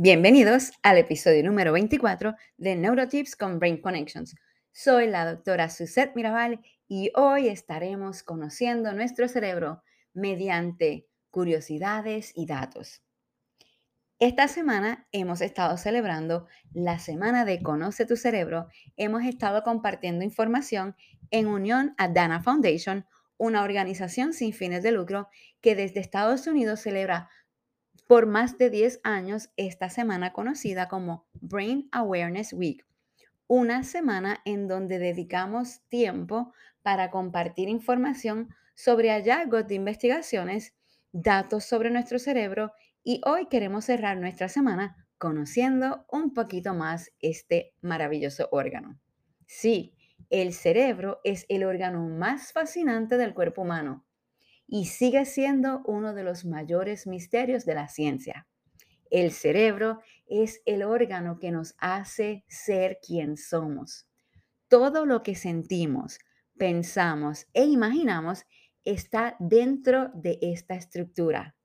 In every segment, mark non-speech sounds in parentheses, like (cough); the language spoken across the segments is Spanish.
Bienvenidos al episodio número 24 de Neurotips con Brain Connections. Soy la doctora Suzette Mirabal y hoy estaremos conociendo nuestro cerebro mediante curiosidades y datos. Esta semana hemos estado celebrando la semana de Conoce tu cerebro. Hemos estado compartiendo información en unión a Dana Foundation, una organización sin fines de lucro que desde Estados Unidos celebra por más de 10 años esta semana conocida como Brain Awareness Week, una semana en donde dedicamos tiempo para compartir información sobre hallazgos de investigaciones, datos sobre nuestro cerebro y hoy queremos cerrar nuestra semana conociendo un poquito más este maravilloso órgano. Sí, el cerebro es el órgano más fascinante del cuerpo humano y sigue siendo uno de los mayores misterios de la ciencia. El cerebro es el órgano que nos hace ser quien somos. Todo lo que sentimos, pensamos e imaginamos está dentro de esta estructura.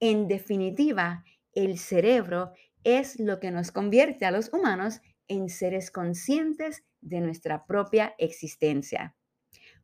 En definitiva, el cerebro es lo que nos convierte a los humanos en seres conscientes de nuestra propia existencia.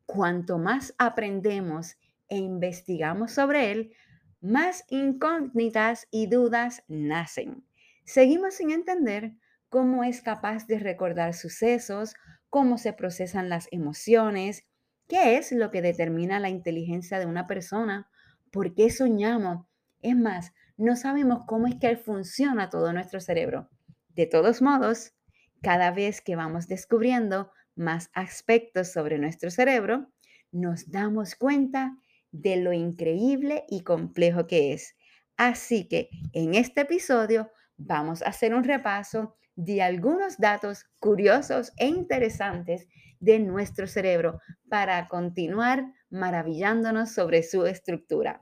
Cuanto más aprendemos e investigamos sobre él, más incógnitas y dudas nacen. Seguimos sin entender cómo es capaz de recordar sucesos, cómo se procesan las emociones, qué es lo que determina la inteligencia de una persona, por qué soñamos. Es más, no sabemos cómo es que funciona todo nuestro cerebro. De todos modos, cada vez que vamos descubriendo más aspectos sobre nuestro cerebro, nos damos cuenta de lo increíble y complejo que es. Así que en este episodio vamos a hacer un repaso de algunos datos curiosos e interesantes de nuestro cerebro para continuar maravillándonos sobre su estructura.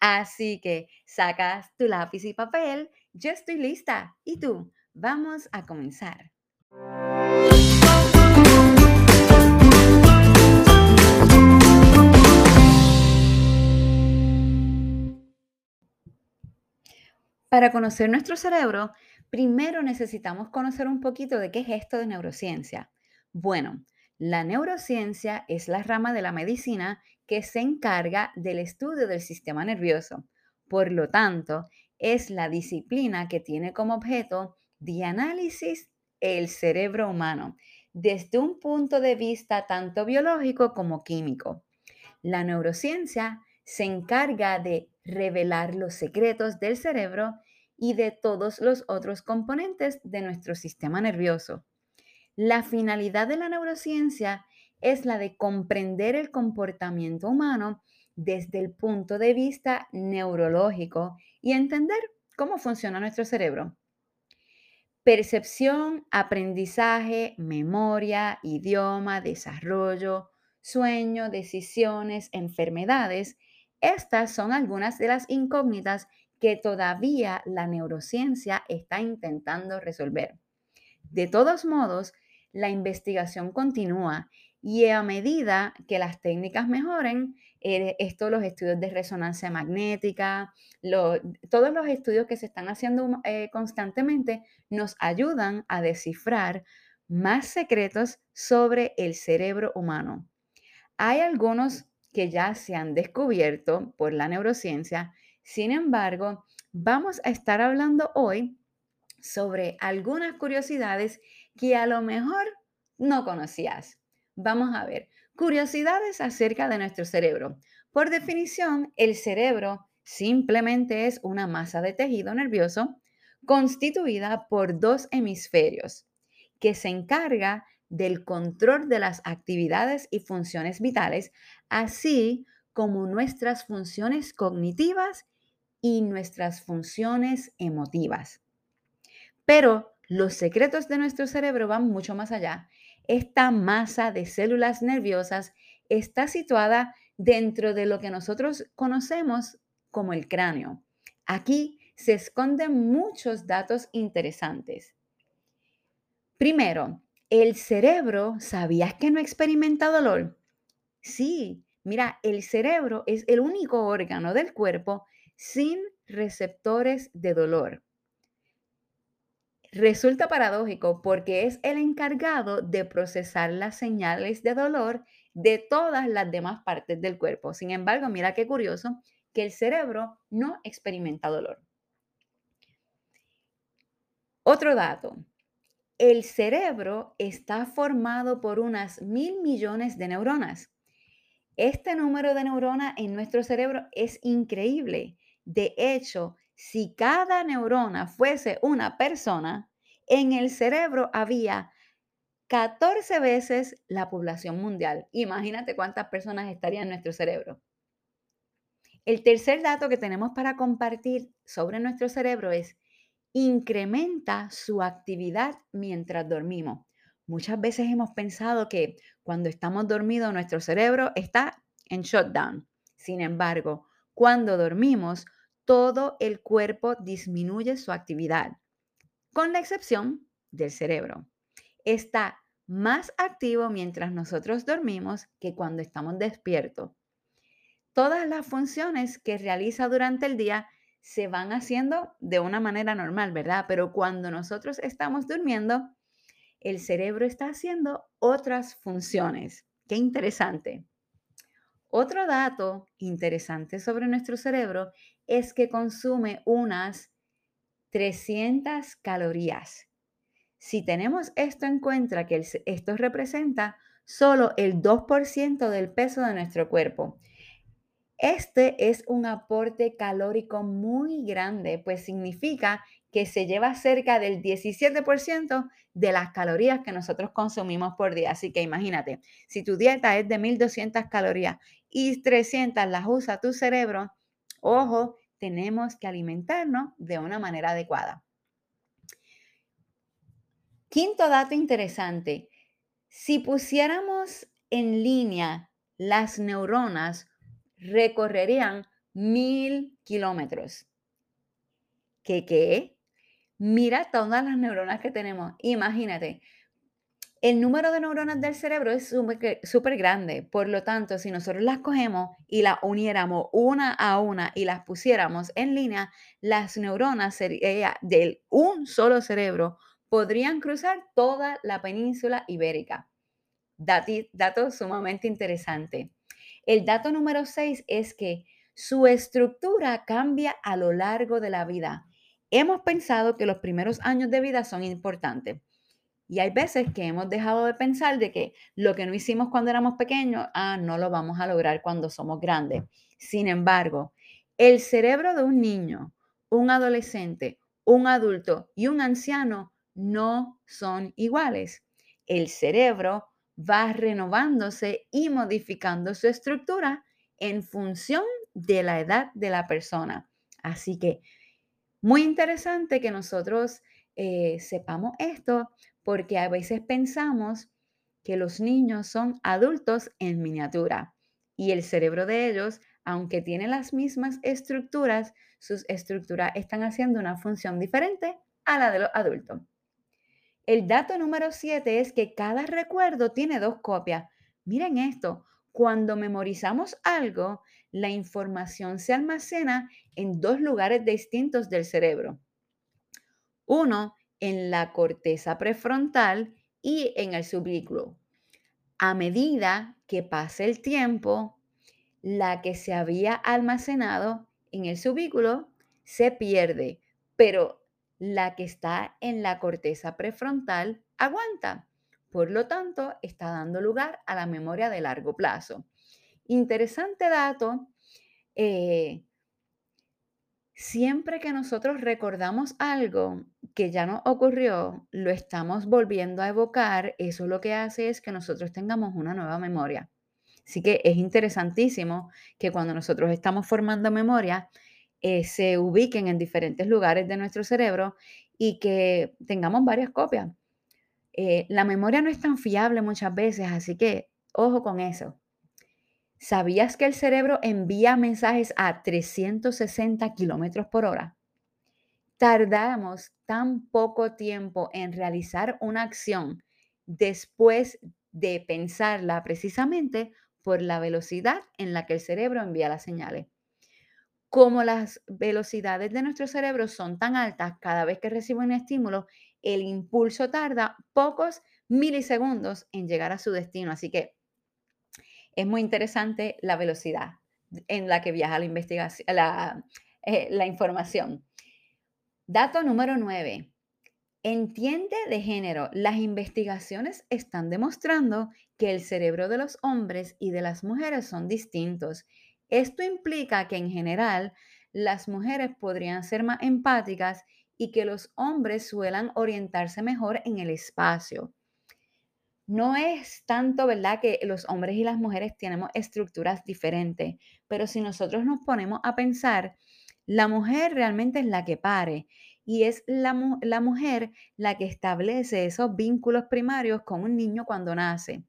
Así que sacas tu lápiz y papel, yo estoy lista. ¿Y tú? Vamos a comenzar. Para conocer nuestro cerebro, primero necesitamos conocer un poquito de qué es esto de neurociencia. Bueno, la neurociencia es la rama de la medicina que se encarga del estudio del sistema nervioso. Por lo tanto, es la disciplina que tiene como objeto de análisis el cerebro humano desde un punto de vista tanto biológico como químico. La neurociencia se encarga de revelar los secretos del cerebro y de todos los otros componentes de nuestro sistema nervioso. La finalidad de la neurociencia es la de comprender el comportamiento humano desde el punto de vista neurológico y entender cómo funciona nuestro cerebro. Percepción, aprendizaje, memoria, idioma, desarrollo, sueño, decisiones, enfermedades estas son algunas de las incógnitas que todavía la neurociencia está intentando resolver. De todos modos, la investigación continúa y a medida que las técnicas mejoren, eh, esto, los estudios de resonancia magnética, todos los estudios que se están haciendo eh, constantemente nos ayudan a descifrar más secretos sobre el cerebro humano. Hay algunos que ya se han descubierto por la neurociencia. Sin embargo, vamos a estar hablando hoy sobre algunas curiosidades que a lo mejor no conocías. Vamos a ver, curiosidades acerca de nuestro cerebro. Por definición, el cerebro simplemente es una masa de tejido nervioso constituida por dos hemisferios que se encarga del control de las actividades y funciones vitales, así como nuestras funciones cognitivas y nuestras funciones emotivas. Pero los secretos de nuestro cerebro van mucho más allá. Esta masa de células nerviosas está situada dentro de lo que nosotros conocemos como el cráneo. Aquí se esconden muchos datos interesantes. Primero, el cerebro, ¿sabías que no experimenta dolor? Sí, mira, el cerebro es el único órgano del cuerpo sin receptores de dolor. Resulta paradójico porque es el encargado de procesar las señales de dolor de todas las demás partes del cuerpo. Sin embargo, mira qué curioso que el cerebro no experimenta dolor. Otro dato, el cerebro está formado por unas mil millones de neuronas. Este número de neuronas en nuestro cerebro es increíble. De hecho, si cada neurona fuese una persona, en el cerebro había 14 veces la población mundial. Imagínate cuántas personas estarían en nuestro cerebro. El tercer dato que tenemos para compartir sobre nuestro cerebro es incrementa su actividad mientras dormimos. Muchas veces hemos pensado que cuando estamos dormidos nuestro cerebro está en shutdown. Sin embargo, cuando dormimos, todo el cuerpo disminuye su actividad, con la excepción del cerebro. Está más activo mientras nosotros dormimos que cuando estamos despiertos. Todas las funciones que realiza durante el día se van haciendo de una manera normal, ¿verdad? Pero cuando nosotros estamos durmiendo, el cerebro está haciendo otras funciones. Qué interesante. Otro dato interesante sobre nuestro cerebro es que consume unas 300 calorías. Si tenemos esto en cuenta, que esto representa solo el 2% del peso de nuestro cuerpo. Este es un aporte calórico muy grande, pues significa que se lleva cerca del 17% de las calorías que nosotros consumimos por día. Así que imagínate, si tu dieta es de 1200 calorías y 300 las usa tu cerebro, ojo, tenemos que alimentarnos de una manera adecuada. Quinto dato interesante, si pusiéramos en línea las neuronas, recorrerían mil kilómetros. ¿Qué qué? Mira todas las neuronas que tenemos. Imagínate, el número de neuronas del cerebro es súper grande. Por lo tanto, si nosotros las cogemos y las uniéramos una a una y las pusiéramos en línea, las neuronas del un solo cerebro podrían cruzar toda la península ibérica. dato sumamente interesante. El dato número 6 es que su estructura cambia a lo largo de la vida. Hemos pensado que los primeros años de vida son importantes. Y hay veces que hemos dejado de pensar de que lo que no hicimos cuando éramos pequeños, ah, no lo vamos a lograr cuando somos grandes. Sin embargo, el cerebro de un niño, un adolescente, un adulto y un anciano no son iguales. El cerebro va renovándose y modificando su estructura en función de la edad de la persona. Así que muy interesante que nosotros eh, sepamos esto porque a veces pensamos que los niños son adultos en miniatura y el cerebro de ellos, aunque tiene las mismas estructuras, sus estructuras están haciendo una función diferente a la de los adultos. El dato número 7 es que cada recuerdo tiene dos copias. Miren esto, cuando memorizamos algo, la información se almacena en dos lugares distintos del cerebro. Uno, en la corteza prefrontal y en el subículo. A medida que pasa el tiempo, la que se había almacenado en el subículo se pierde, pero la que está en la corteza prefrontal aguanta. Por lo tanto, está dando lugar a la memoria de largo plazo. Interesante dato. Eh, siempre que nosotros recordamos algo que ya nos ocurrió, lo estamos volviendo a evocar, eso lo que hace es que nosotros tengamos una nueva memoria. Así que es interesantísimo que cuando nosotros estamos formando memoria, eh, se ubiquen en diferentes lugares de nuestro cerebro y que tengamos varias copias. Eh, la memoria no es tan fiable muchas veces, así que ojo con eso. ¿Sabías que el cerebro envía mensajes a 360 kilómetros por hora? Tardamos tan poco tiempo en realizar una acción después de pensarla precisamente por la velocidad en la que el cerebro envía las señales como las velocidades de nuestro cerebro son tan altas cada vez que recibe un estímulo, el impulso tarda pocos milisegundos en llegar a su destino. Así que es muy interesante la velocidad en la que viaja la investigación, la, eh, la información. Dato número 9. Entiende de género. Las investigaciones están demostrando que el cerebro de los hombres y de las mujeres son distintos. Esto implica que en general las mujeres podrían ser más empáticas y que los hombres suelan orientarse mejor en el espacio. No es tanto, ¿verdad?, que los hombres y las mujeres tenemos estructuras diferentes, pero si nosotros nos ponemos a pensar, la mujer realmente es la que pare y es la, mujer la que establece esos vínculos primarios con un niño cuando nace.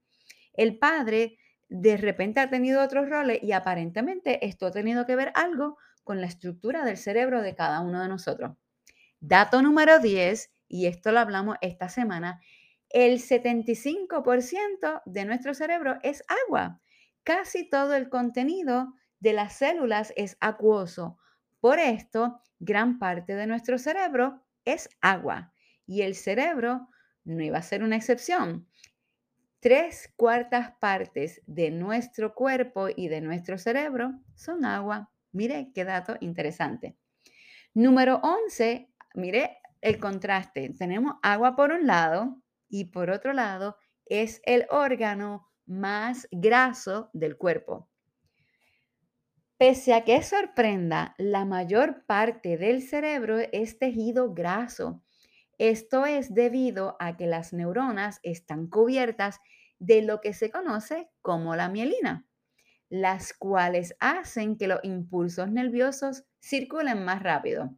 El padre de repente ha tenido otros roles y aparentemente esto ha tenido que ver algo con la estructura del cerebro de cada uno de nosotros. Dato número 10, y esto lo hablamos esta semana, el 75% de nuestro cerebro es agua. Casi todo el contenido de las células es acuoso. Por esto, gran parte de nuestro cerebro es agua y el cerebro no iba a ser una excepción. Tres cuartas partes de nuestro cuerpo y de nuestro cerebro son agua. Mire qué dato interesante. Número 11, mire el contraste. Tenemos agua por un lado y por otro lado es el órgano más graso del cuerpo. Pese a que sorprenda, la mayor parte del cerebro es tejido graso. Esto es debido a que las neuronas están cubiertas de lo que se conoce como la mielina, las cuales hacen que los impulsos nerviosos circulen más rápido.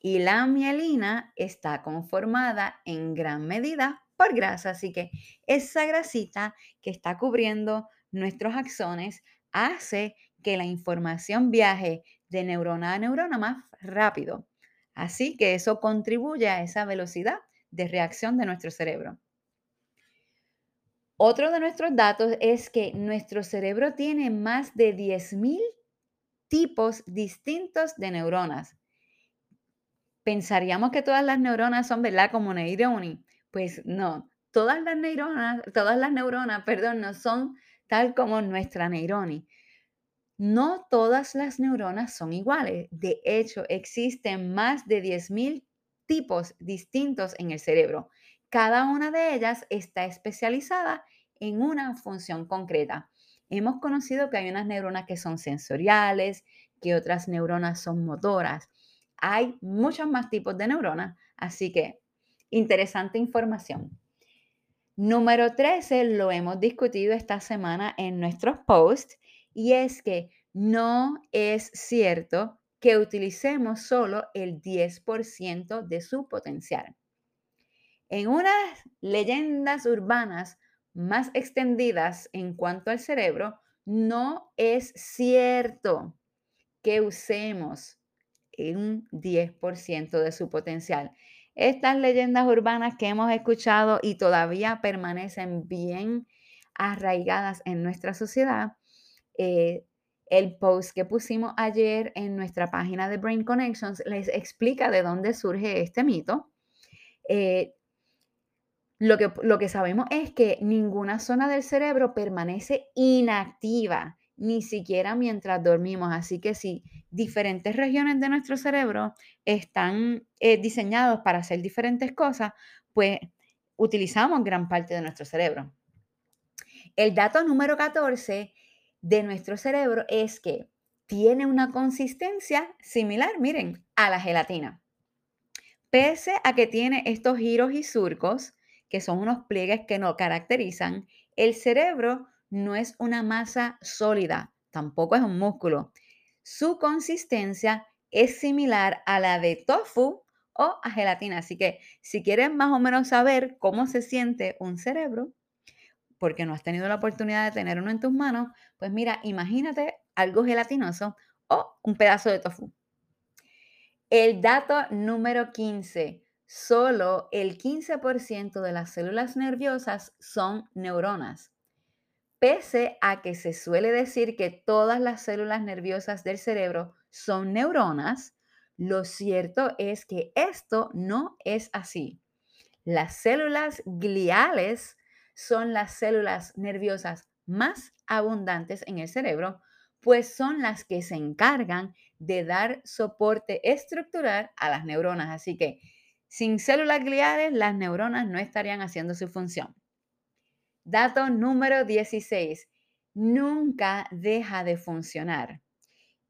Y la mielina está conformada en gran medida por grasa, así que esa grasita que está cubriendo nuestros axones hace que la información viaje de neurona a neurona más rápido. Así que eso contribuye a esa velocidad de reacción de nuestro cerebro. Otro de nuestros datos es que nuestro cerebro tiene más de 10.000 tipos distintos de neuronas. Pensaríamos que todas las neuronas son, ¿verdad? Como neuronas. Pues no, todas las neuronas, todas las neuronas, perdón, no son tal como nuestra neurona. No todas las neuronas son iguales. De hecho, existen más de 10.000 tipos distintos en el cerebro. Cada una de ellas está especializada en una función concreta. Hemos conocido que hay unas neuronas que son sensoriales, que otras neuronas son motoras. Hay muchos más tipos de neuronas, así que interesante información. Número 13, lo hemos discutido esta semana en nuestros posts y es que no es cierto que utilicemos solo el 10% de su potencial. En unas leyendas urbanas más extendidas en cuanto al cerebro, no es cierto que usemos un 10% de su potencial. Estas leyendas urbanas que hemos escuchado y todavía permanecen bien arraigadas en nuestra sociedad, eh, el post que pusimos ayer en nuestra página de Brain Connections les explica de dónde surge este mito. Eh, lo, que, lo que sabemos es que ninguna zona del cerebro permanece inactiva, ni siquiera mientras dormimos. Así que si diferentes regiones de nuestro cerebro están eh, diseñados para hacer diferentes cosas, pues utilizamos gran parte de nuestro cerebro. El dato número 14 de nuestro cerebro es que tiene una consistencia similar, miren, a la gelatina. Pese a que tiene estos giros y surcos, que son unos pliegues que nos caracterizan, el cerebro no es una masa sólida, tampoco es un músculo. Su consistencia es similar a la de tofu o a gelatina. Así que si quieres más o menos saber cómo se siente un cerebro, porque no has tenido la oportunidad de tener uno en tus manos, pues mira, imagínate algo gelatinoso o un pedazo de tofu. El dato número 15. Solo el 15% de las células nerviosas son neuronas. Pese a que se suele decir que todas las células nerviosas del cerebro son neuronas, lo cierto es que esto no es así. Las células gliales son las células nerviosas más abundantes en el cerebro, pues son las que se encargan de dar soporte estructural a las neuronas. Así que sin células gliales, las neuronas no estarían haciendo su función. Dato número 16. Nunca deja de funcionar.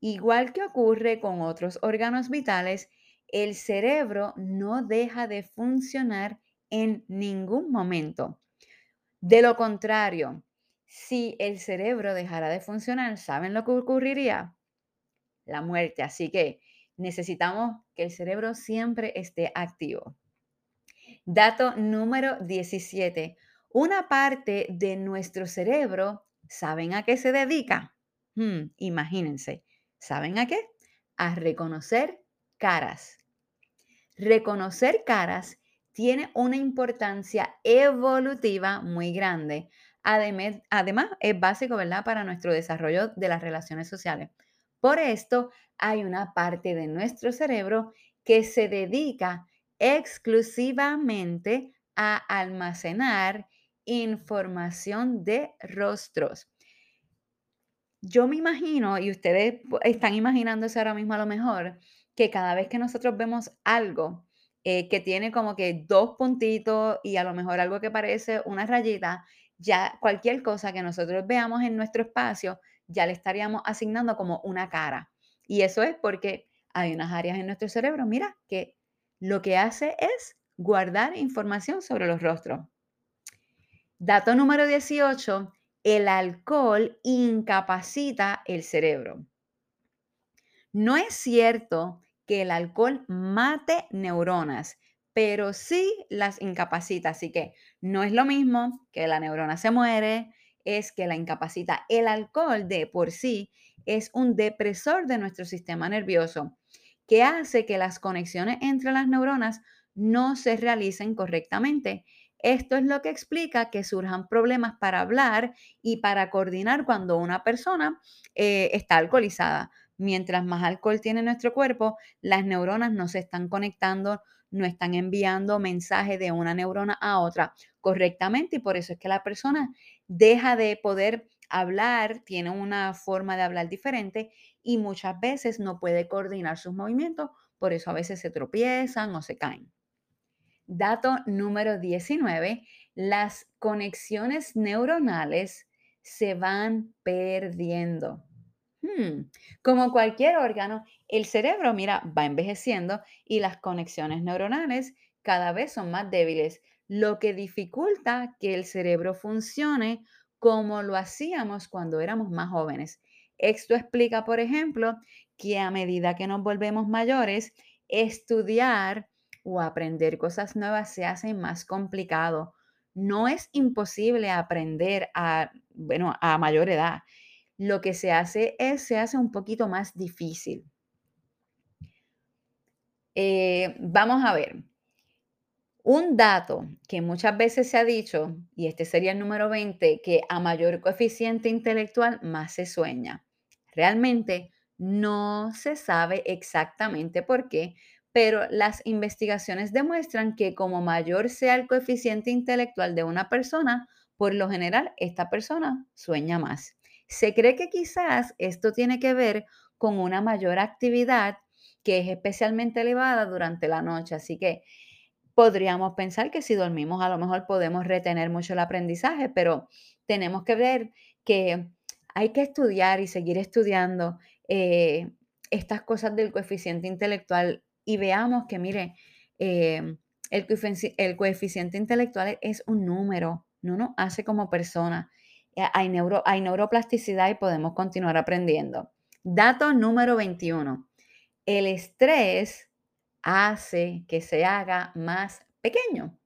Igual que ocurre con otros órganos vitales, el cerebro no deja de funcionar en ningún momento. De lo contrario, si el cerebro dejara de funcionar, ¿saben lo que ocurriría? La muerte. Así que necesitamos que el cerebro siempre esté activo. Dato número 17. Una parte de nuestro cerebro, ¿saben a qué se dedica? Hmm, imagínense, ¿saben a qué? A reconocer caras. Reconocer caras tiene una importancia evolutiva muy grande. Además, es básico, ¿verdad?, para nuestro desarrollo de las relaciones sociales. Por esto, hay una parte de nuestro cerebro que se dedica exclusivamente a almacenar información de rostros. Yo me imagino, y ustedes están imaginándose ahora mismo a lo mejor, que cada vez que nosotros vemos algo eh, que tiene como que dos puntitos y a lo mejor algo que parece una rayita, ya cualquier cosa que nosotros veamos en nuestro espacio, ya le estaríamos asignando como una cara. Y eso es porque hay unas áreas en nuestro cerebro, mira, que lo que hace es guardar información sobre los rostros. Dato número 18, el alcohol incapacita el cerebro. No es cierto que el alcohol mate neuronas, pero sí las incapacita. Así que no es lo mismo que la neurona se muere, es que la incapacita. El alcohol de por sí es un depresor de nuestro sistema nervioso que hace que las conexiones entre las neuronas no se realicen correctamente. Esto es lo que explica que surjan problemas para hablar y para coordinar cuando una persona eh, está alcoholizada. Mientras más alcohol tiene nuestro cuerpo, las neuronas no se están conectando, no están enviando mensaje de una neurona a otra correctamente y por eso es que la persona deja de poder hablar, tiene una forma de hablar diferente y muchas veces no puede coordinar sus movimientos, por eso a veces se tropiezan o se caen. Dato número 19, las conexiones neuronales se van perdiendo. Hmm, como cualquier órgano, el cerebro, mira, va envejeciendo y las conexiones neuronales cada vez son más débiles, lo que dificulta que el cerebro funcione como lo hacíamos cuando éramos más jóvenes. Esto explica, por ejemplo, que a medida que nos volvemos mayores, estudiar o aprender cosas nuevas se hace más complicado. No es imposible aprender a, bueno, a mayor edad lo que se hace es, se hace un poquito más difícil. Eh, vamos a ver. Un dato que muchas veces se ha dicho, y este sería el número 20, que a mayor coeficiente intelectual más se sueña. Realmente no se sabe exactamente por qué, pero las investigaciones demuestran que como mayor sea el coeficiente intelectual de una persona, por lo general esta persona sueña más. Se cree que quizás esto tiene que ver con una mayor actividad que es especialmente elevada durante la noche. Así que podríamos pensar que si dormimos a lo mejor podemos retener mucho el aprendizaje, pero tenemos que ver que hay que estudiar y seguir estudiando eh, estas cosas del coeficiente intelectual y veamos que, mire, eh, el, el coeficiente intelectual es un número, no nos hace como persona. Eh, hay, neuro, hay neuroplasticidad y podemos continuar aprendiendo. Dato número 21. El estrés hace que se haga más pequeño.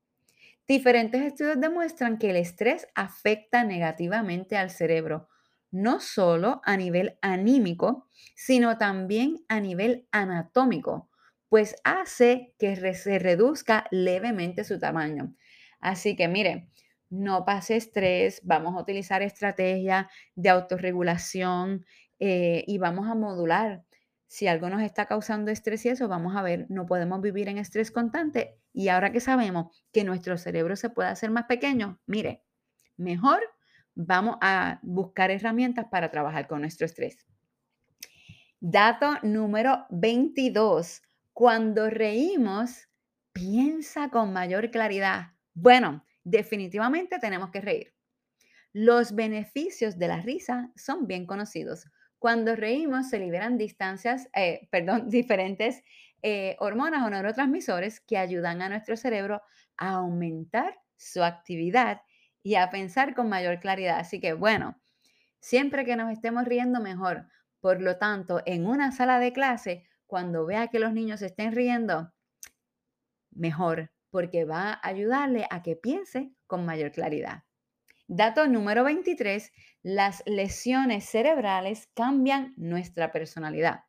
Diferentes estudios demuestran que el estrés afecta negativamente al cerebro, no solo a nivel anímico, sino también a nivel anatómico, pues hace que se reduzca levemente su tamaño. Así que mire, no pase estrés, vamos a utilizar estrategias de autorregulación eh, y vamos a modular si algo nos está causando estrés y eso, vamos a ver, no podemos vivir en estrés constante. Y ahora que sabemos que nuestro cerebro se puede hacer más pequeño, mire, mejor vamos a buscar herramientas para trabajar con nuestro estrés. Dato número 22. Cuando reímos, piensa con mayor claridad. Bueno, definitivamente tenemos que reír. Los beneficios de la risa son bien conocidos. Cuando reímos se liberan distancias, eh, (laughs) perdón, diferentes eh, hormonas o neurotransmisores que ayudan a nuestro cerebro a aumentar su actividad y a pensar con mayor claridad. Así que bueno, siempre que nos estemos riendo mejor. Por lo tanto, en una sala de clase, cuando vea que los niños estén riendo, mejor, porque va a ayudarle a que piense con mayor claridad. Dato número 23, las lesiones cerebrales cambian nuestra personalidad.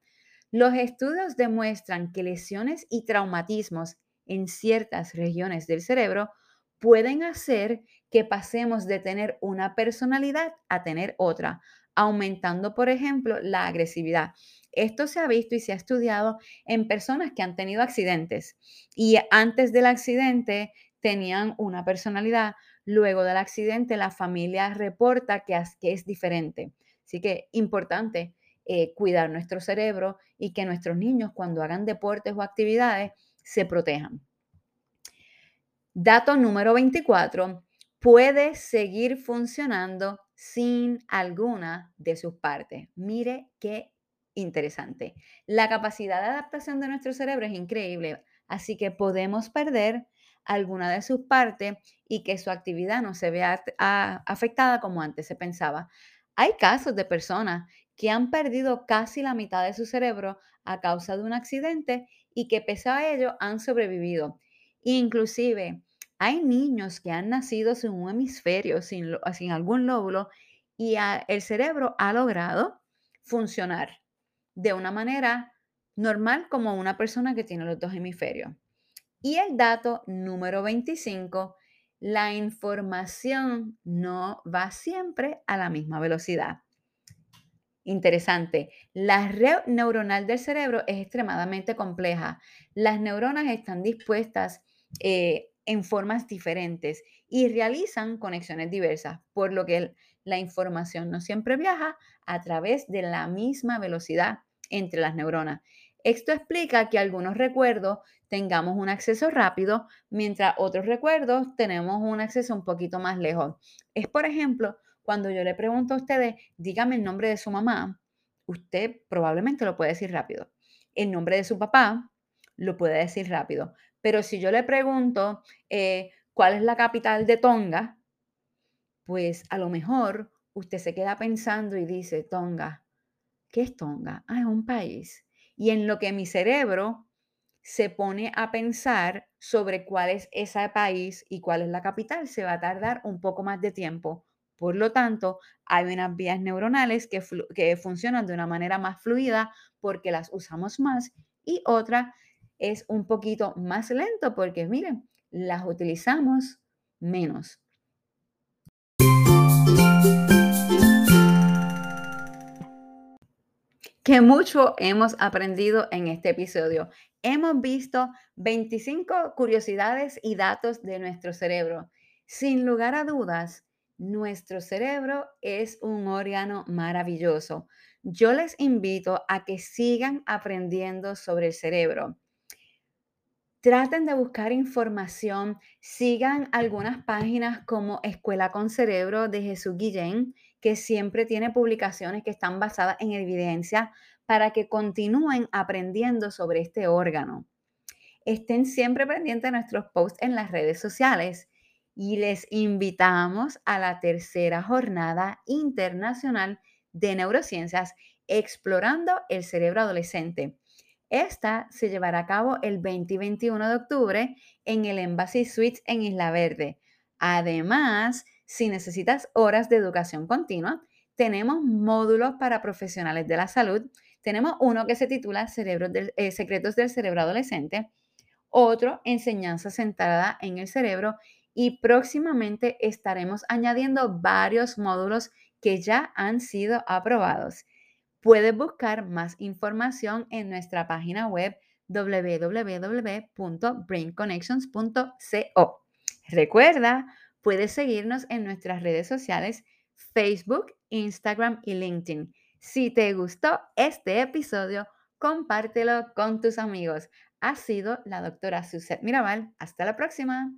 Los estudios demuestran que lesiones y traumatismos en ciertas regiones del cerebro pueden hacer que pasemos de tener una personalidad a tener otra, aumentando, por ejemplo, la agresividad. Esto se ha visto y se ha estudiado en personas que han tenido accidentes y antes del accidente tenían una personalidad, luego del accidente la familia reporta que, es diferente. Así que importante eh, cuidar nuestro cerebro y que nuestros niños cuando hagan deportes o actividades se protejan. Dato número 24, puede seguir funcionando sin alguna de sus partes. Mire qué interesante. La capacidad de adaptación de nuestro cerebro es increíble, así que podemos perder alguna de sus partes y que su actividad no se vea afectada como antes se pensaba. Hay casos de personas que han perdido casi la mitad de su cerebro a causa de un accidente y que pese a ello han sobrevivido. Inclusive hay niños que han nacido sin un hemisferio, sin, sin algún lóbulo, y el cerebro ha logrado funcionar de una manera normal como una persona que tiene los dos hemisferios. Y el dato número 25, la información no va siempre a la misma velocidad. Interesante. La red neuronal del cerebro es extremadamente compleja. Las neuronas están dispuestas eh, en formas diferentes y realizan conexiones diversas, por lo que la información no siempre viaja a través de la misma velocidad entre las neuronas. Esto explica que algunos recuerdos tengamos un acceso rápido, mientras otros recuerdos tenemos un acceso un poquito más lejos. Es, por ejemplo, cuando yo le pregunto a ustedes, dígame el nombre de su mamá, usted probablemente lo puede decir rápido. El nombre de su papá lo puede decir rápido. Pero si yo le pregunto eh, cuál es la capital de Tonga, pues a lo mejor usted se queda pensando y dice, Tonga, ¿qué es Tonga? Ah, es un país. Y en lo que mi cerebro se pone a pensar sobre cuál es ese país y cuál es la capital, se va a tardar un poco más de tiempo. Por lo tanto, hay unas vías neuronales que, que funcionan de una manera más fluida porque las usamos más y otras es un poquito más lento porque, miren, las utilizamos menos. Que mucho hemos aprendido en este episodio. Hemos visto 25 curiosidades y datos de nuestro cerebro. Sin lugar a dudas, nuestro cerebro es un órgano maravilloso. Yo les invito a que sigan aprendiendo sobre el cerebro traten de buscar información, sigan algunas páginas como Escuela con Cerebro de Jesús Guillén, que siempre tiene publicaciones que están basadas en evidencia para que continúen aprendiendo sobre este órgano. Estén siempre pendientes de nuestros posts en las redes sociales y les invitamos a la tercera jornada internacional de neurociencias explorando el cerebro adolescente esta se llevará a cabo el 20 y 21 de octubre en el Embassy Suites en Isla Verde. Además, si necesitas horas de educación continua, tenemos módulos para profesionales de la salud. Tenemos uno que se titula eh, Secretos del Cerebro Adolescente, otro Enseñanza centrada en el cerebro y próximamente estaremos añadiendo varios módulos que ya han sido aprobados. Puedes buscar más información en nuestra página web www.brainconnections.co. Recuerda, puedes seguirnos en nuestras redes sociales Facebook, Instagram y LinkedIn. Si te gustó este episodio, compártelo con tus amigos. Ha sido la doctora Suzette Mirabal. Hasta la próxima.